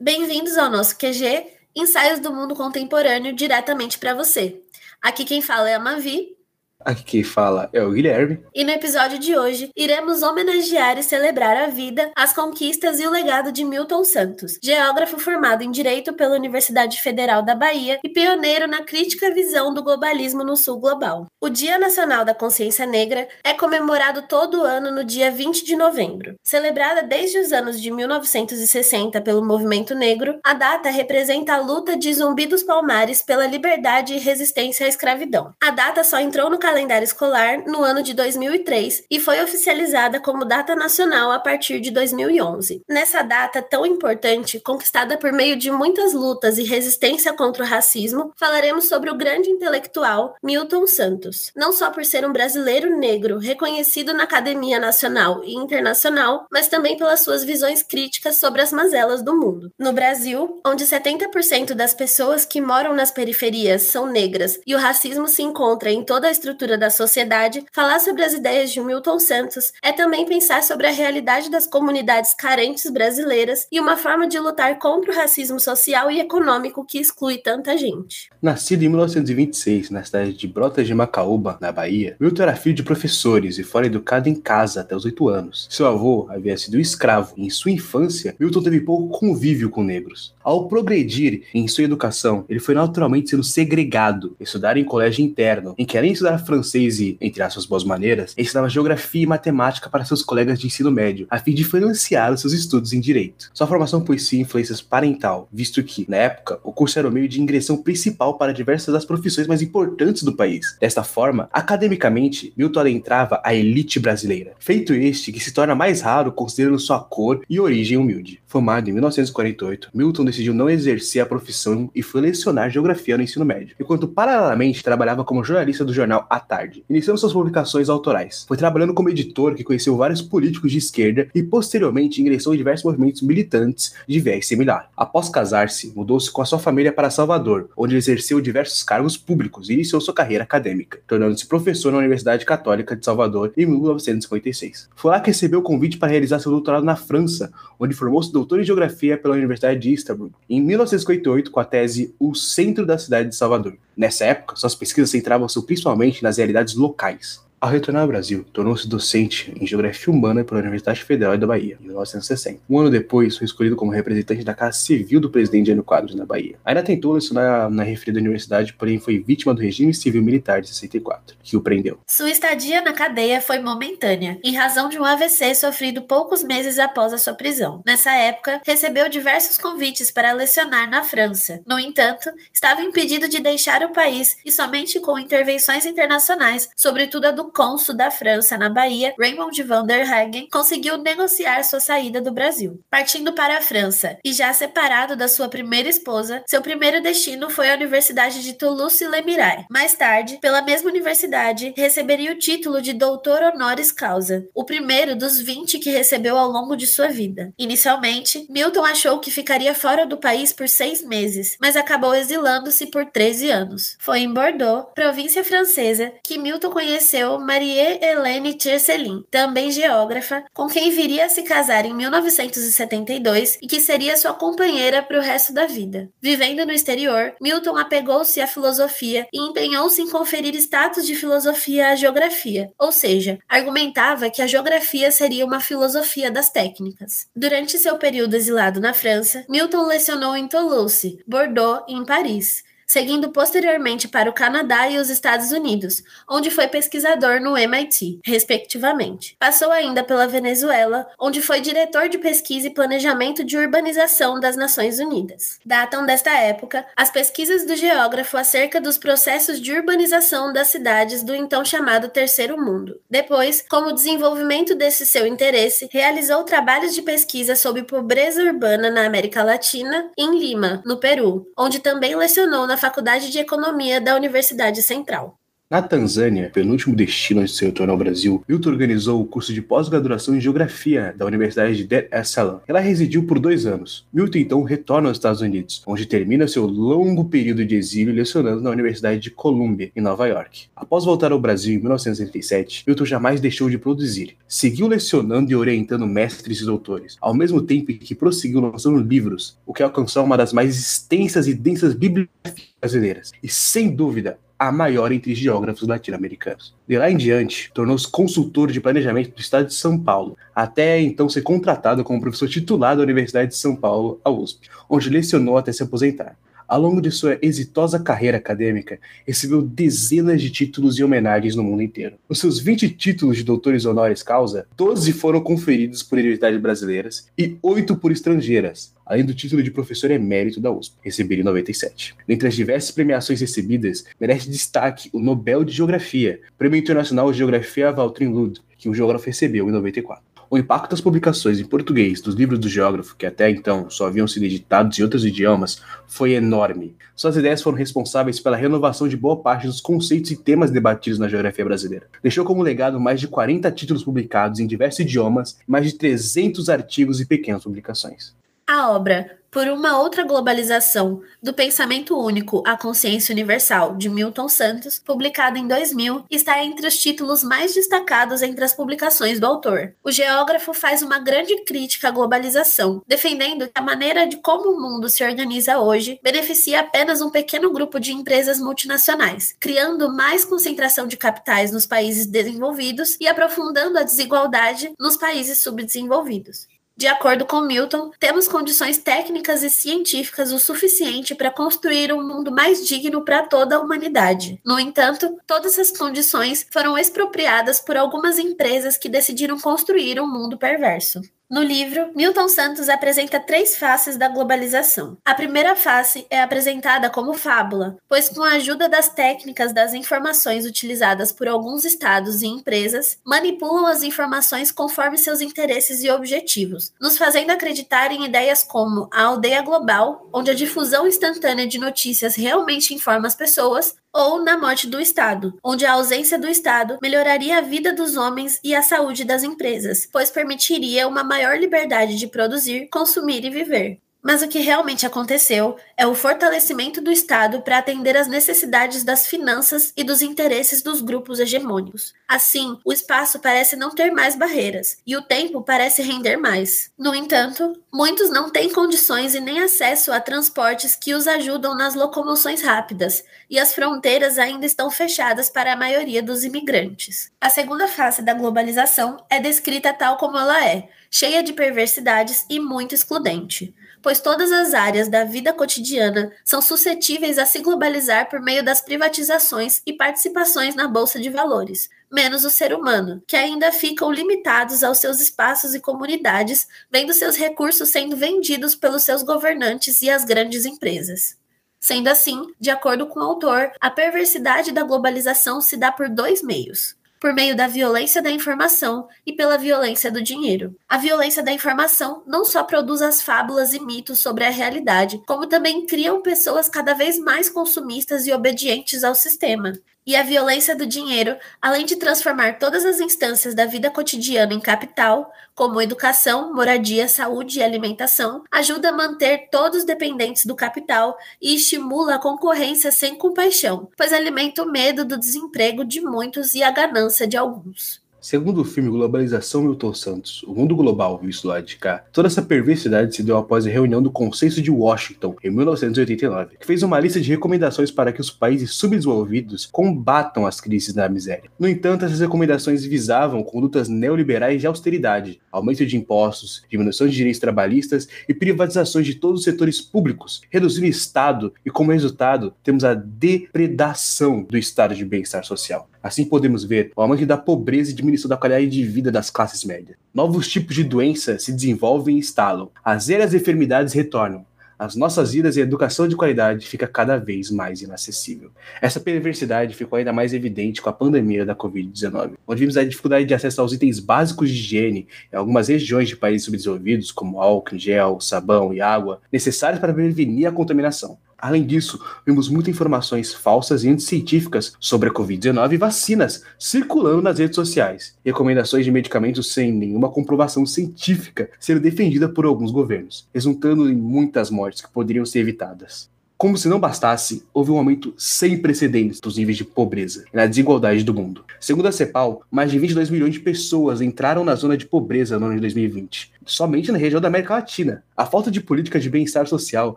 Bem-vindos ao nosso QG, ensaios do mundo contemporâneo diretamente para você. Aqui quem fala é a Mavi Aqui quem fala é o Guilherme. E no episódio de hoje, iremos homenagear e celebrar a vida, as conquistas e o legado de Milton Santos, geógrafo formado em Direito pela Universidade Federal da Bahia e pioneiro na crítica visão do globalismo no sul global. O Dia Nacional da Consciência Negra é comemorado todo ano no dia 20 de novembro. Celebrada desde os anos de 1960 pelo movimento negro, a data representa a luta de Zumbi dos Palmares pela liberdade e resistência à escravidão. A data só entrou no calendário escolar no ano de 2003 e foi oficializada como data nacional a partir de 2011. Nessa data tão importante, conquistada por meio de muitas lutas e resistência contra o racismo, falaremos sobre o grande intelectual Milton Santos. Não só por ser um brasileiro negro reconhecido na Academia Nacional e Internacional, mas também pelas suas visões críticas sobre as mazelas do mundo. No Brasil, onde 70% das pessoas que moram nas periferias são negras e o racismo se encontra em toda a estrutura estrutura da sociedade, falar sobre as ideias de Milton Santos é também pensar sobre a realidade das comunidades carentes brasileiras e uma forma de lutar contra o racismo social e econômico que exclui tanta gente. Nascido em 1926 na cidade de Brotas de Macaúba, na Bahia, Milton era filho de professores e fora educado em casa até os oito anos. Seu avô havia sido escravo em sua infância, Milton teve pouco convívio com negros. Ao progredir em sua educação, ele foi naturalmente sendo segregado, estudar em colégio interno, em que além de estudar francês e, entre as suas boas maneiras, ensinava geografia e matemática para seus colegas de ensino médio, a fim de financiar os seus estudos em direito. Sua formação possuía influências parental, visto que, na época, o curso era o meio de ingressão principal para diversas das profissões mais importantes do país. Desta forma, academicamente, Milton adentrava a elite brasileira, feito este que se torna mais raro considerando sua cor e origem humilde. Formado em 1948, Milton decidiu não exercer a profissão e foi lecionar geografia no ensino médio, enquanto paralelamente trabalhava como jornalista do jornal A Tarde, iniciando suas publicações autorais. Foi trabalhando como editor que conheceu vários políticos de esquerda e posteriormente ingressou em diversos movimentos militantes de viés similar. Após casar-se, mudou-se com a sua família para Salvador, onde exerceu diversos cargos públicos e iniciou sua carreira acadêmica, tornando-se professor na Universidade Católica de Salvador em 1956. Foi lá que recebeu o convite para realizar seu doutorado na França, onde formou-se doutor em Geografia pela Universidade de Istanbul, em 1958 com a tese O Centro da Cidade de Salvador. Nessa época, suas pesquisas centravam-se principalmente nas realidades locais. Ao retornar ao Brasil, tornou-se docente em Geografia Humana pela Universidade Federal da Bahia, em 1960. Um ano depois, foi escolhido como representante da Casa Civil do presidente Jânio Quadros na Bahia. Ainda tentou lecionar na referida universidade, porém foi vítima do regime civil-militar de 64, que o prendeu. Sua estadia na cadeia foi momentânea, em razão de um AVC sofrido poucos meses após a sua prisão. Nessa época, recebeu diversos convites para lecionar na França. No entanto, estava impedido de deixar o país e somente com intervenções internacionais, sobretudo a do cônsul da França na Bahia, Raymond van der Hagen, conseguiu negociar sua saída do Brasil. Partindo para a França e já separado da sua primeira esposa, seu primeiro destino foi a Universidade de Toulouse-le-Mirail. Mais tarde, pela mesma universidade, receberia o título de doutor honoris causa, o primeiro dos 20 que recebeu ao longo de sua vida. Inicialmente, Milton achou que ficaria fora do país por seis meses, mas acabou exilando-se por 13 anos. Foi em Bordeaux, província francesa, que Milton conheceu Marie-Hélène Tiercelin, também geógrafa, com quem viria a se casar em 1972 e que seria sua companheira para o resto da vida. Vivendo no exterior, Milton apegou-se à filosofia e empenhou-se em conferir status de filosofia à geografia, ou seja, argumentava que a geografia seria uma filosofia das técnicas. Durante seu período exilado na França, Milton lecionou em Toulouse, Bordeaux e em Paris seguindo posteriormente para o Canadá e os Estados Unidos, onde foi pesquisador no MIT, respectivamente. Passou ainda pela Venezuela, onde foi diretor de pesquisa e planejamento de urbanização das Nações Unidas. Datam desta época as pesquisas do geógrafo acerca dos processos de urbanização das cidades do então chamado Terceiro Mundo. Depois, como desenvolvimento desse seu interesse, realizou trabalhos de pesquisa sobre pobreza urbana na América Latina, em Lima, no Peru, onde também lecionou na Faculdade de Economia da Universidade Central. Na Tanzânia, penúltimo destino onde se retornou ao Brasil, Milton organizou o curso de pós-graduação em Geografia da Universidade de Dar es Salaam. Ela residiu por dois anos. Milton então retorna aos Estados Unidos, onde termina seu longo período de exílio lecionando na Universidade de Columbia, em Nova York. Após voltar ao Brasil em 1937, Milton jamais deixou de produzir. Seguiu lecionando e orientando mestres e doutores, ao mesmo tempo que prosseguiu lançando livros, o que alcançou uma das mais extensas e densas bibliografias brasileiras. E sem dúvida, a maior entre geógrafos latino-americanos. De lá em diante, tornou-se consultor de planejamento do estado de São Paulo, até então ser contratado como professor titular da Universidade de São Paulo, a USP, onde lecionou até se aposentar. Ao longo de sua exitosa carreira acadêmica, recebeu dezenas de títulos e homenagens no mundo inteiro. Os seus 20 títulos de doutores honoris causa, 12 foram conferidos por universidades brasileiras e 8 por estrangeiras, além do título de professor emérito da USP, recebido em 97. Dentre as diversas premiações recebidas, merece destaque o Nobel de Geografia, Prêmio Internacional de Geografia Valtrin Lud, que o geógrafo recebeu em 94. O impacto das publicações em português dos livros do geógrafo, que até então só haviam sido editados em outros idiomas, foi enorme. Suas ideias foram responsáveis pela renovação de boa parte dos conceitos e temas debatidos na geografia brasileira. Deixou como legado mais de 40 títulos publicados em diversos idiomas mais de 300 artigos e pequenas publicações. A obra Por uma outra globalização, do pensamento único à consciência universal, de Milton Santos, publicada em 2000, está entre os títulos mais destacados entre as publicações do autor. O geógrafo faz uma grande crítica à globalização, defendendo que a maneira de como o mundo se organiza hoje beneficia apenas um pequeno grupo de empresas multinacionais, criando mais concentração de capitais nos países desenvolvidos e aprofundando a desigualdade nos países subdesenvolvidos. De acordo com Milton, temos condições técnicas e científicas o suficiente para construir um mundo mais digno para toda a humanidade. No entanto, todas essas condições foram expropriadas por algumas empresas que decidiram construir um mundo perverso. No livro, Milton Santos apresenta três faces da globalização. A primeira face é apresentada como fábula, pois, com a ajuda das técnicas das informações utilizadas por alguns estados e empresas, manipulam as informações conforme seus interesses e objetivos, nos fazendo acreditar em ideias como a aldeia global, onde a difusão instantânea de notícias realmente informa as pessoas, ou na morte do Estado, onde a ausência do Estado melhoraria a vida dos homens e a saúde das empresas, pois permitiria uma maior liberdade de produzir, consumir e viver. Mas o que realmente aconteceu é o fortalecimento do Estado para atender às necessidades das finanças e dos interesses dos grupos hegemônicos. Assim, o espaço parece não ter mais barreiras e o tempo parece render mais. No entanto, muitos não têm condições e nem acesso a transportes que os ajudam nas locomoções rápidas, e as fronteiras ainda estão fechadas para a maioria dos imigrantes. A segunda face da globalização é descrita tal como ela é, cheia de perversidades e muito excludente pois todas as áreas da vida cotidiana são suscetíveis a se globalizar por meio das privatizações e participações na bolsa de valores, menos o ser humano, que ainda ficam limitados aos seus espaços e comunidades, vendo seus recursos sendo vendidos pelos seus governantes e as grandes empresas. Sendo assim, de acordo com o autor, a perversidade da globalização se dá por dois meios por meio da violência da informação e pela violência do dinheiro. A violência da informação não só produz as fábulas e mitos sobre a realidade, como também criam pessoas cada vez mais consumistas e obedientes ao sistema. E a violência do dinheiro, além de transformar todas as instâncias da vida cotidiana em capital, como educação, moradia, saúde e alimentação, ajuda a manter todos dependentes do capital e estimula a concorrência sem compaixão, pois alimenta o medo do desemprego de muitos e a ganância de alguns. Segundo o filme Globalização Milton Santos, o mundo global visto lá de cá, toda essa perversidade se deu após a reunião do Consenso de Washington, em 1989, que fez uma lista de recomendações para que os países subdesenvolvidos combatam as crises da miséria. No entanto, essas recomendações visavam condutas neoliberais de austeridade, aumento de impostos, diminuição de direitos trabalhistas e privatizações de todos os setores públicos, reduzindo o Estado e, como resultado, temos a depredação do estado de bem-estar social. Assim podemos ver o aumento da pobreza e diminuição da qualidade de vida das classes médias. Novos tipos de doença se desenvolvem e instalam. As eras enfermidades retornam. As nossas vidas e a educação de qualidade fica cada vez mais inacessível. Essa perversidade ficou ainda mais evidente com a pandemia da Covid-19, onde vimos a dificuldade de acesso aos itens básicos de higiene em algumas regiões de países subdesenvolvidos, como álcool, gel, sabão e água, necessários para prevenir a contaminação. Além disso, vimos muitas informações falsas e anticientíficas sobre a Covid-19 e vacinas circulando nas redes sociais. Recomendações de medicamentos sem nenhuma comprovação científica sendo defendida por alguns governos, resultando em muitas mortes que poderiam ser evitadas. Como se não bastasse, houve um aumento sem precedentes dos níveis de pobreza e na desigualdade do mundo. Segundo a CEPAL, mais de 22 milhões de pessoas entraram na zona de pobreza no ano de 2020, somente na região da América Latina. A falta de política de bem-estar social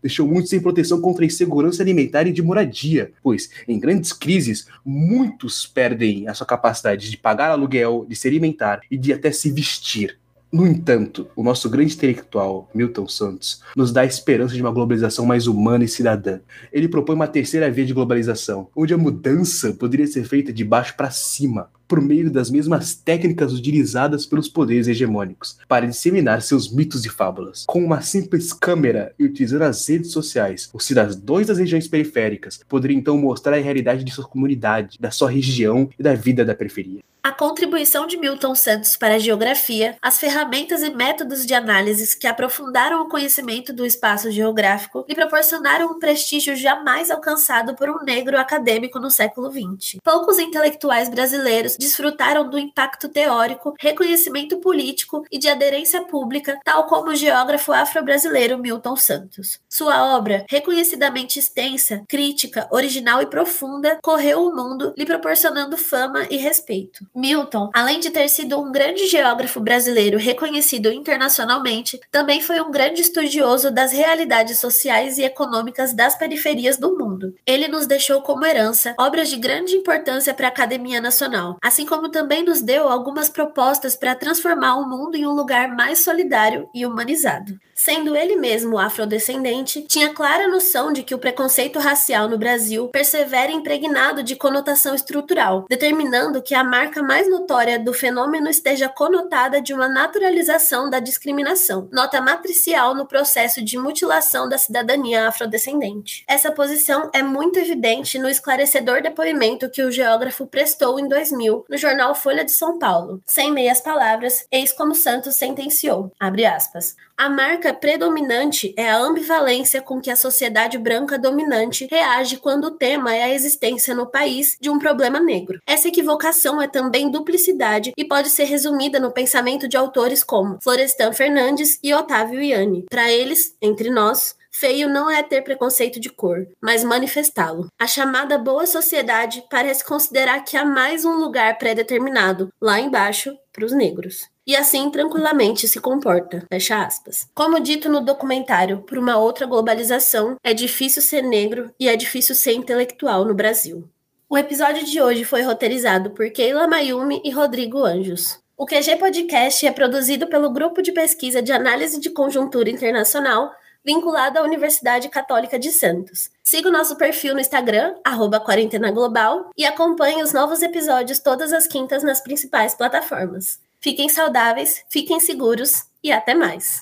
deixou muitos sem proteção contra a insegurança alimentar e de moradia, pois, em grandes crises, muitos perdem a sua capacidade de pagar aluguel, de se alimentar e de até se vestir. No entanto, o nosso grande intelectual, Milton Santos, nos dá a esperança de uma globalização mais humana e cidadã. Ele propõe uma terceira via de globalização, onde a mudança poderia ser feita de baixo para cima, por meio das mesmas técnicas utilizadas pelos poderes hegemônicos para disseminar seus mitos e fábulas. Com uma simples câmera e utilizando as redes sociais, os cidadãos das regiões periféricas poderiam então mostrar a realidade de sua comunidade, da sua região e da vida da periferia. A contribuição de Milton Santos para a geografia, as ferramentas e métodos de análises que aprofundaram o conhecimento do espaço geográfico lhe proporcionaram um prestígio jamais alcançado por um negro acadêmico no século XX. Poucos intelectuais brasileiros desfrutaram do impacto teórico, reconhecimento político e de aderência pública, tal como o geógrafo afro-brasileiro Milton Santos. Sua obra, reconhecidamente extensa, crítica, original e profunda, correu o mundo, lhe proporcionando fama e respeito. Milton, além de ter sido um grande geógrafo brasileiro reconhecido internacionalmente, também foi um grande estudioso das realidades sociais e econômicas das periferias do mundo. Ele nos deixou como herança obras de grande importância para a Academia Nacional, assim como também nos deu algumas propostas para transformar o mundo em um lugar mais solidário e humanizado. Sendo ele mesmo afrodescendente, tinha clara noção de que o preconceito racial no Brasil persevera impregnado de conotação estrutural, determinando que a marca mais notória do fenômeno esteja conotada de uma naturalização da discriminação, nota matricial no processo de mutilação da cidadania afrodescendente. Essa posição é muito evidente no esclarecedor depoimento que o geógrafo prestou em 2000 no jornal Folha de São Paulo. Sem meias palavras, eis como Santos sentenciou, abre aspas, a marca predominante é a ambivalência com que a sociedade branca dominante reage quando o tema é a existência no país de um problema negro. Essa equivocação é também duplicidade e pode ser resumida no pensamento de autores como Florestan Fernandes e Otávio Iani. Para eles, entre nós, Feio não é ter preconceito de cor, mas manifestá-lo. A chamada boa sociedade parece considerar que há mais um lugar pré-determinado, lá embaixo, para os negros e assim tranquilamente se comporta. Fecha aspas. Como dito no documentário Por uma outra globalização, é difícil ser negro e é difícil ser intelectual no Brasil. O episódio de hoje foi roteirizado por Keila Mayumi e Rodrigo Anjos. O QG Podcast é produzido pelo Grupo de Pesquisa de Análise de Conjuntura Internacional, vinculado à Universidade Católica de Santos. Siga o nosso perfil no Instagram, arroba Quarentena Global, e acompanhe os novos episódios todas as quintas nas principais plataformas. Fiquem saudáveis, fiquem seguros e até mais!